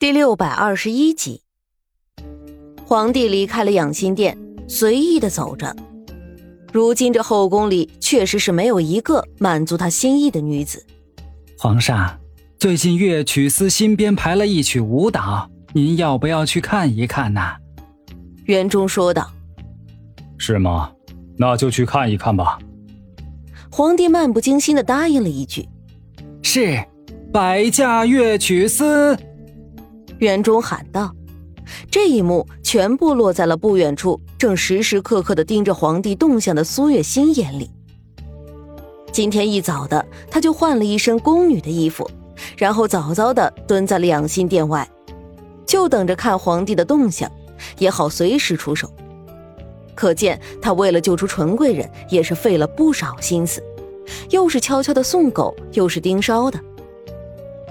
第六百二十一集，皇帝离开了养心殿，随意的走着。如今这后宫里确实是没有一个满足他心意的女子。皇上，最近乐曲司新编排了一曲舞蹈，您要不要去看一看呢？园中说道。是吗？那就去看一看吧。皇帝漫不经心的答应了一句：“是，百驾乐曲司。”园中喊道：“这一幕全部落在了不远处，正时时刻刻的盯着皇帝动向的苏月心眼里。今天一早的，他就换了一身宫女的衣服，然后早早的蹲在了养心殿外，就等着看皇帝的动向，也好随时出手。可见他为了救出纯贵人，也是费了不少心思，又是悄悄的送狗，又是盯梢的。”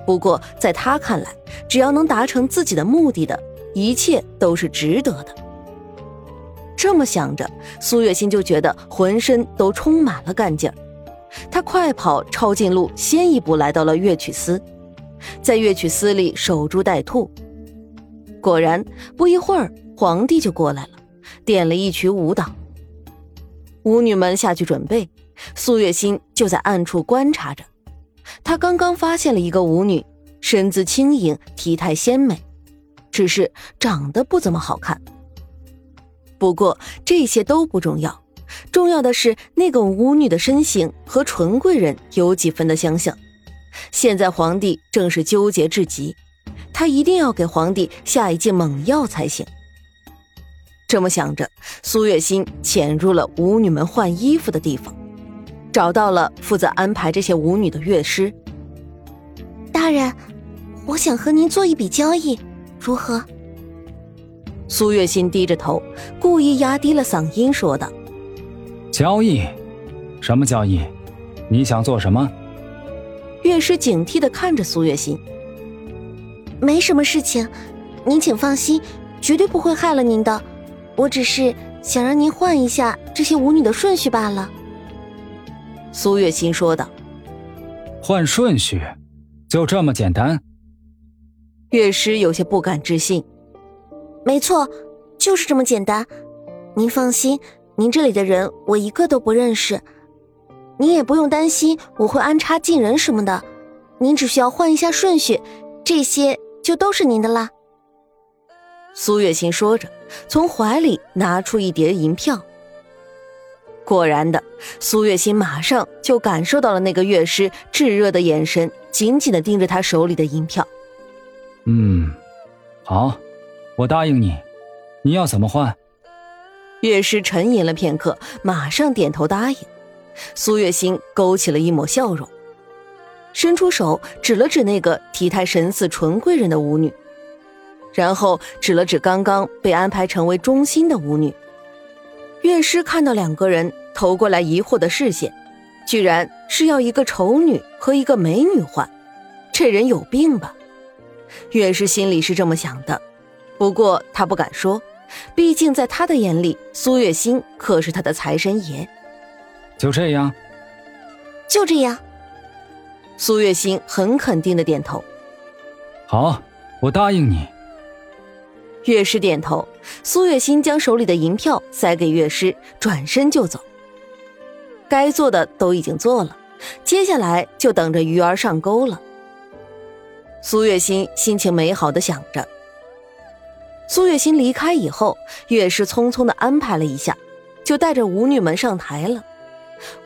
不过，在他看来，只要能达成自己的目的的一切都是值得的。这么想着，苏月心就觉得浑身都充满了干劲儿。他快跑，抄近路，先一步来到了乐曲司，在乐曲司里守株待兔。果然，不一会儿，皇帝就过来了，点了一曲舞蹈。舞女们下去准备，苏月心就在暗处观察着。他刚刚发现了一个舞女，身姿轻盈，体态鲜美，只是长得不怎么好看。不过这些都不重要，重要的是那个舞女的身形和纯贵人有几分的相像。现在皇帝正是纠结至极，他一定要给皇帝下一剂猛药才行。这么想着，苏月心潜入了舞女们换衣服的地方。找到了负责安排这些舞女的乐师。大人，我想和您做一笔交易，如何？苏月心低着头，故意压低了嗓音说道：“交易？什么交易？你想做什么？”乐师警惕的看着苏月心：“没什么事情，您请放心，绝对不会害了您的。我只是想让您换一下这些舞女的顺序罢了。”苏月心说道：“换顺序，就这么简单？”乐师有些不敢置信。“没错，就是这么简单。您放心，您这里的人我一个都不认识，您也不用担心我会安插进人什么的。您只需要换一下顺序，这些就都是您的啦。”苏月心说着，从怀里拿出一叠银票。果然的，苏月心马上就感受到了那个乐师炙热的眼神，紧紧的盯着他手里的银票。嗯，好，我答应你。你要怎么换？乐师沉吟了片刻，马上点头答应。苏月心勾起了一抹笑容，伸出手指了指那个体态神似纯贵人的舞女，然后指了指刚刚被安排成为中心的舞女。乐师看到两个人。投过来疑惑的视线，居然是要一个丑女和一个美女换，这人有病吧？乐师心里是这么想的，不过他不敢说，毕竟在他的眼里，苏月心可是他的财神爷。就这样，就这样。苏月心很肯定的点头。好，我答应你。乐师点头，苏月心将手里的银票塞给乐师，转身就走。该做的都已经做了，接下来就等着鱼儿上钩了。苏月心心情美好的想着。苏月心离开以后，乐师匆匆的安排了一下，就带着舞女们上台了。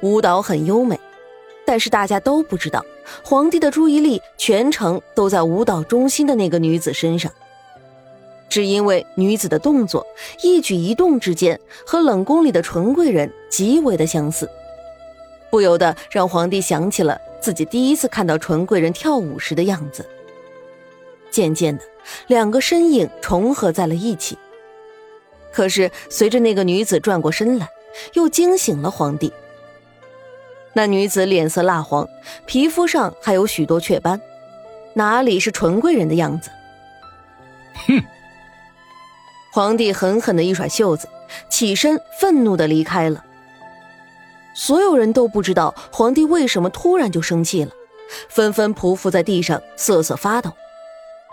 舞蹈很优美，但是大家都不知道，皇帝的注意力全程都在舞蹈中心的那个女子身上，只因为女子的动作一举一动之间和冷宫里的纯贵人极为的相似。不由得让皇帝想起了自己第一次看到纯贵人跳舞时的样子。渐渐的，两个身影重合在了一起。可是随着那个女子转过身来，又惊醒了皇帝。那女子脸色蜡黄，皮肤上还有许多雀斑，哪里是纯贵人的样子？哼！皇帝狠狠的一甩袖子，起身愤怒的离开了。所有人都不知道皇帝为什么突然就生气了，纷纷匍匐在地上瑟瑟发抖。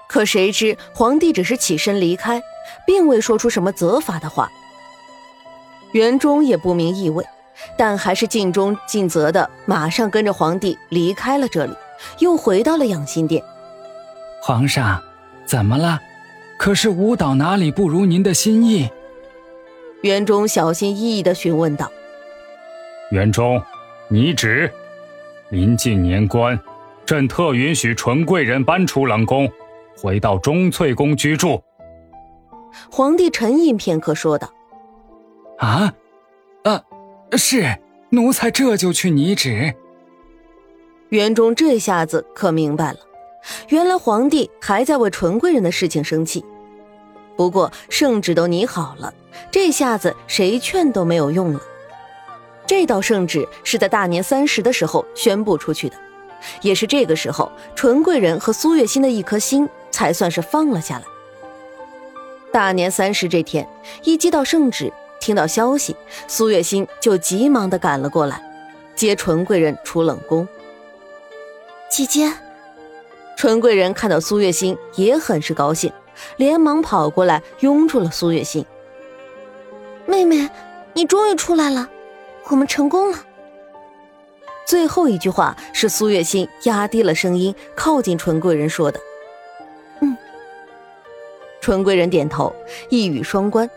可谁知皇帝只是起身离开，并未说出什么责罚的话。袁忠也不明意味，但还是尽忠尽责的，马上跟着皇帝离开了这里，又回到了养心殿。皇上，怎么了？可是舞蹈哪里不如您的心意？袁忠小心翼翼的询问道。袁忠，你旨：临近年关，朕特允许纯贵人搬出冷宫，回到钟粹宫居住。皇帝沉吟片刻，说道：“啊，呃，是奴才这就去拟旨。”园中这下子可明白了，原来皇帝还在为纯贵人的事情生气。不过圣旨都拟好了，这下子谁劝都没有用了。这道圣旨是在大年三十的时候宣布出去的，也是这个时候，纯贵人和苏月心的一颗心才算是放了下来。大年三十这天，一接到圣旨，听到消息，苏月心就急忙的赶了过来，接纯贵人出冷宫。姐姐，纯贵人看到苏月心也很是高兴，连忙跑过来拥住了苏月心。妹妹，你终于出来了。我们成功了。最后一句话是苏月心压低了声音，靠近纯贵人说的：“嗯。”纯贵人点头，一语双关。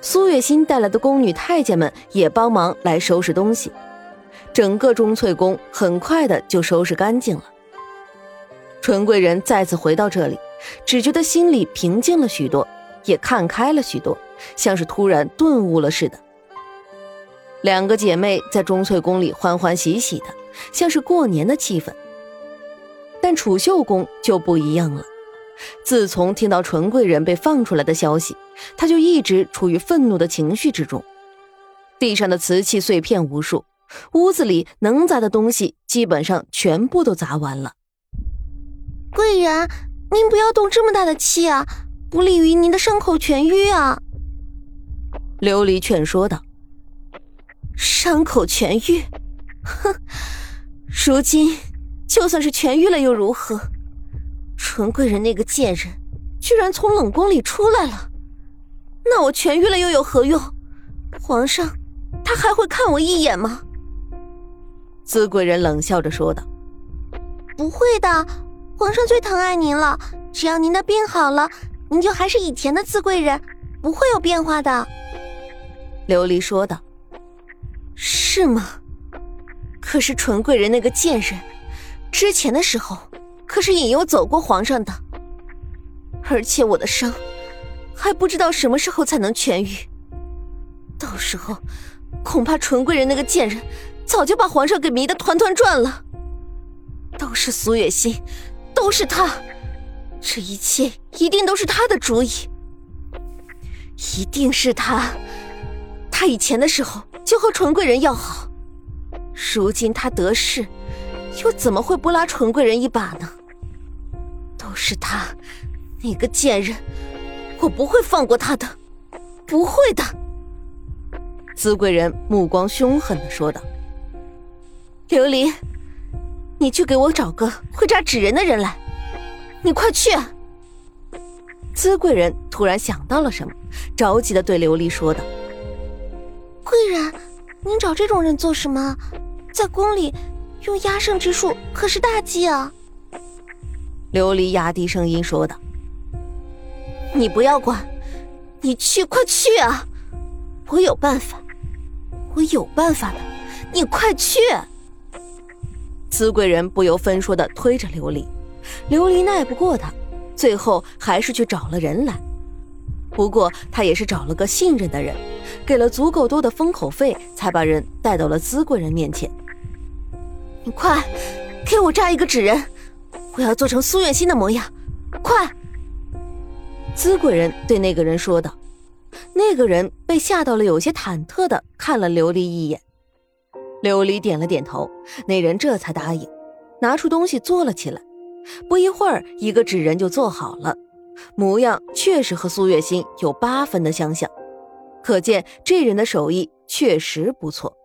苏月心带来的宫女太监们也帮忙来收拾东西，整个钟粹宫很快的就收拾干净了。纯贵人再次回到这里，只觉得心里平静了许多，也看开了许多，像是突然顿悟了似的。两个姐妹在钟粹宫里欢欢喜喜的，像是过年的气氛。但储秀宫就不一样了。自从听到纯贵人被放出来的消息，她就一直处于愤怒的情绪之中。地上的瓷器碎片无数，屋子里能砸的东西基本上全部都砸完了。贵人，您不要动这么大的气啊，不利于您的伤口痊愈啊。琉璃劝说道。伤口痊愈，哼！如今就算是痊愈了又如何？纯贵人那个贱人，居然从冷宫里出来了，那我痊愈了又有何用？皇上，他还会看我一眼吗？资贵人冷笑着说道：“不会的，皇上最疼爱您了，只要您的病好了，您就还是以前的资贵人，不会有变化的。”琉璃说道。是吗？可是纯贵人那个贱人，之前的时候可是引诱走过皇上的，而且我的伤还不知道什么时候才能痊愈。到时候恐怕纯贵人那个贱人早就把皇上给迷得团团转了。都是苏月心，都是他，这一切一定都是他的主意，一定是他。他以前的时候。就和纯贵人要好，如今他得势，又怎么会不拉纯贵人一把呢？都是他，那个贱人，我不会放过他的，不会的。资贵人目光凶狠的说道：“琉璃，你去给我找个会扎纸人的人来，你快去！”资贵人突然想到了什么，着急的对琉璃说道。贵人，您找这种人做什么？在宫里用压胜之术可是大忌啊！琉璃压低声音说道：“你不要管，你去，快去啊！我有办法，我有办法的，你快去！”资贵人不由分说的推着琉璃，琉璃耐不过他，最后还是去找了人来。不过他也是找了个信任的人。给了足够多的封口费，才把人带到了资贵人面前。你快给我扎一个纸人，我要做成苏月心的模样，快！资贵人对那个人说道。那个人被吓到了，有些忐忑的看了琉璃一眼。琉璃点了点头，那人这才答应，拿出东西做了起来。不一会儿，一个纸人就做好了，模样确实和苏月心有八分的相像。可见这人的手艺确实不错。